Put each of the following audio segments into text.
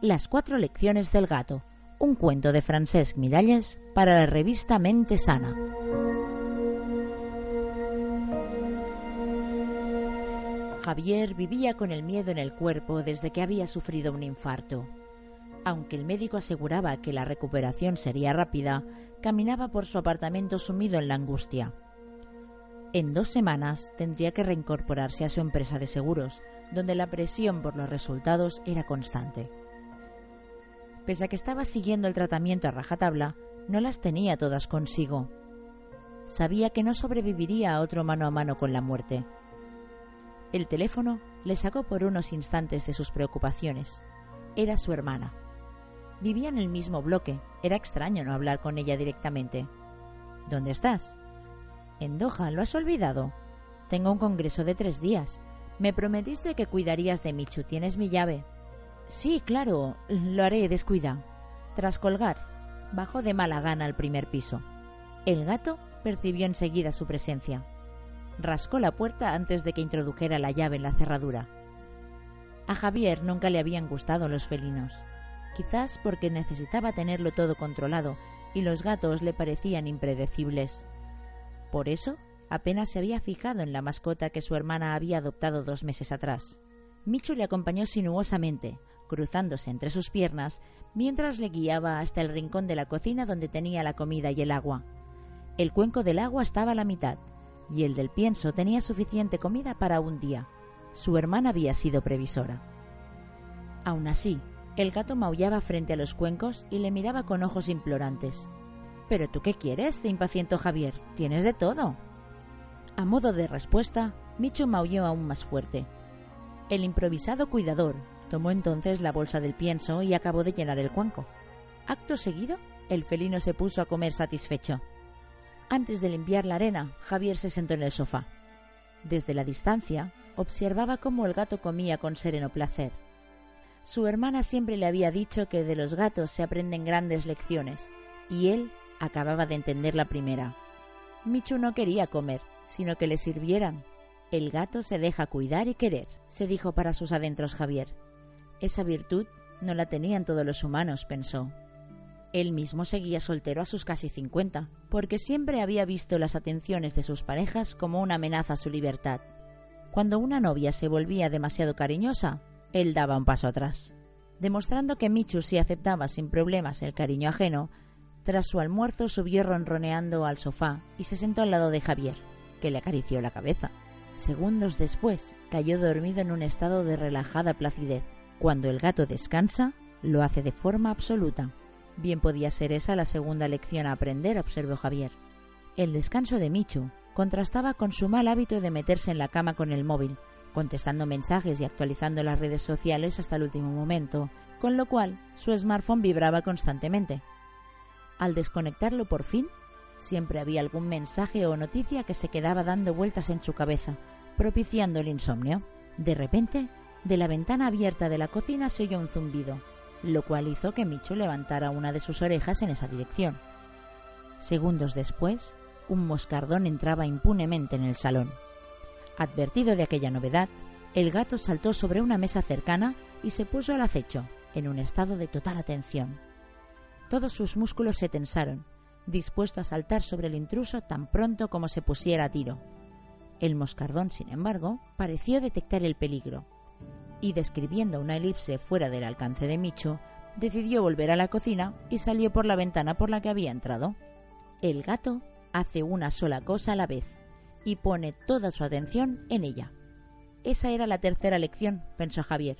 Las cuatro lecciones del gato, un cuento de Francesc Miralles para la revista Mente Sana. Javier vivía con el miedo en el cuerpo desde que había sufrido un infarto. Aunque el médico aseguraba que la recuperación sería rápida, caminaba por su apartamento sumido en la angustia. En dos semanas tendría que reincorporarse a su empresa de seguros, donde la presión por los resultados era constante. Pese a que estaba siguiendo el tratamiento a rajatabla, no las tenía todas consigo. Sabía que no sobreviviría a otro mano a mano con la muerte. El teléfono le sacó por unos instantes de sus preocupaciones. Era su hermana. Vivía en el mismo bloque. Era extraño no hablar con ella directamente. ¿Dónde estás? En Doha, ¿lo has olvidado? Tengo un congreso de tres días. Me prometiste que cuidarías de Michu. Tienes mi llave. Sí, claro, lo haré, descuida. Tras colgar, bajó de mala gana al primer piso. El gato percibió enseguida su presencia. Rascó la puerta antes de que introdujera la llave en la cerradura. A Javier nunca le habían gustado los felinos, quizás porque necesitaba tenerlo todo controlado y los gatos le parecían impredecibles. Por eso, apenas se había fijado en la mascota que su hermana había adoptado dos meses atrás. Michu le acompañó sinuosamente, cruzándose entre sus piernas, mientras le guiaba hasta el rincón de la cocina donde tenía la comida y el agua. El cuenco del agua estaba a la mitad, y el del pienso tenía suficiente comida para un día. Su hermana había sido previsora. Aún así, el gato maullaba frente a los cuencos y le miraba con ojos implorantes. ¿Pero tú qué quieres? se impacientó Javier. Tienes de todo. A modo de respuesta, Micho maulló aún más fuerte. El improvisado cuidador, Tomó entonces la bolsa del pienso y acabó de llenar el cuenco. Acto seguido, el felino se puso a comer satisfecho. Antes de limpiar la arena, Javier se sentó en el sofá. Desde la distancia, observaba cómo el gato comía con sereno placer. Su hermana siempre le había dicho que de los gatos se aprenden grandes lecciones, y él acababa de entender la primera. Michu no quería comer, sino que le sirvieran. El gato se deja cuidar y querer, se dijo para sus adentros Javier. Esa virtud no la tenían todos los humanos, pensó. Él mismo seguía soltero a sus casi cincuenta, porque siempre había visto las atenciones de sus parejas como una amenaza a su libertad. Cuando una novia se volvía demasiado cariñosa, él daba un paso atrás. Demostrando que Michu sí aceptaba sin problemas el cariño ajeno, tras su almuerzo subió ronroneando al sofá y se sentó al lado de Javier, que le acarició la cabeza. Segundos después, cayó dormido en un estado de relajada placidez. Cuando el gato descansa, lo hace de forma absoluta. Bien podía ser esa la segunda lección a aprender, observó Javier. El descanso de Michu contrastaba con su mal hábito de meterse en la cama con el móvil, contestando mensajes y actualizando las redes sociales hasta el último momento, con lo cual su smartphone vibraba constantemente. Al desconectarlo por fin, siempre había algún mensaje o noticia que se quedaba dando vueltas en su cabeza, propiciando el insomnio. De repente, de la ventana abierta de la cocina se oyó un zumbido, lo cual hizo que Micho levantara una de sus orejas en esa dirección. Segundos después, un moscardón entraba impunemente en el salón. Advertido de aquella novedad, el gato saltó sobre una mesa cercana y se puso al acecho, en un estado de total atención. Todos sus músculos se tensaron, dispuesto a saltar sobre el intruso tan pronto como se pusiera a tiro. El moscardón, sin embargo, pareció detectar el peligro y describiendo una elipse fuera del alcance de Micho, decidió volver a la cocina y salió por la ventana por la que había entrado. El gato hace una sola cosa a la vez y pone toda su atención en ella. Esa era la tercera lección, pensó Javier.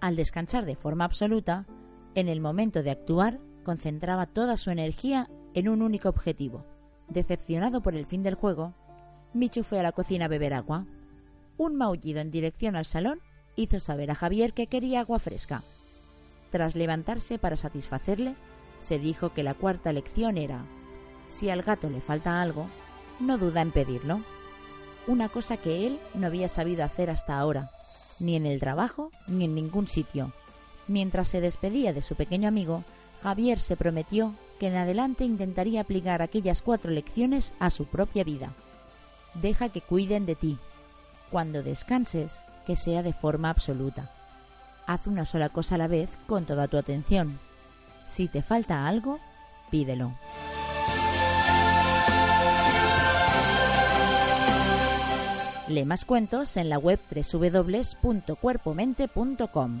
Al descansar de forma absoluta, en el momento de actuar, concentraba toda su energía en un único objetivo. Decepcionado por el fin del juego, Michu fue a la cocina a beber agua. Un maullido en dirección al salón hizo saber a Javier que quería agua fresca. Tras levantarse para satisfacerle, se dijo que la cuarta lección era, si al gato le falta algo, no duda en pedirlo. Una cosa que él no había sabido hacer hasta ahora, ni en el trabajo ni en ningún sitio. Mientras se despedía de su pequeño amigo, Javier se prometió que en adelante intentaría aplicar aquellas cuatro lecciones a su propia vida. Deja que cuiden de ti. Cuando descanses, que sea de forma absoluta. Haz una sola cosa a la vez con toda tu atención. Si te falta algo, pídelo. Lee más cuentos en la web www.cuerpomente.com.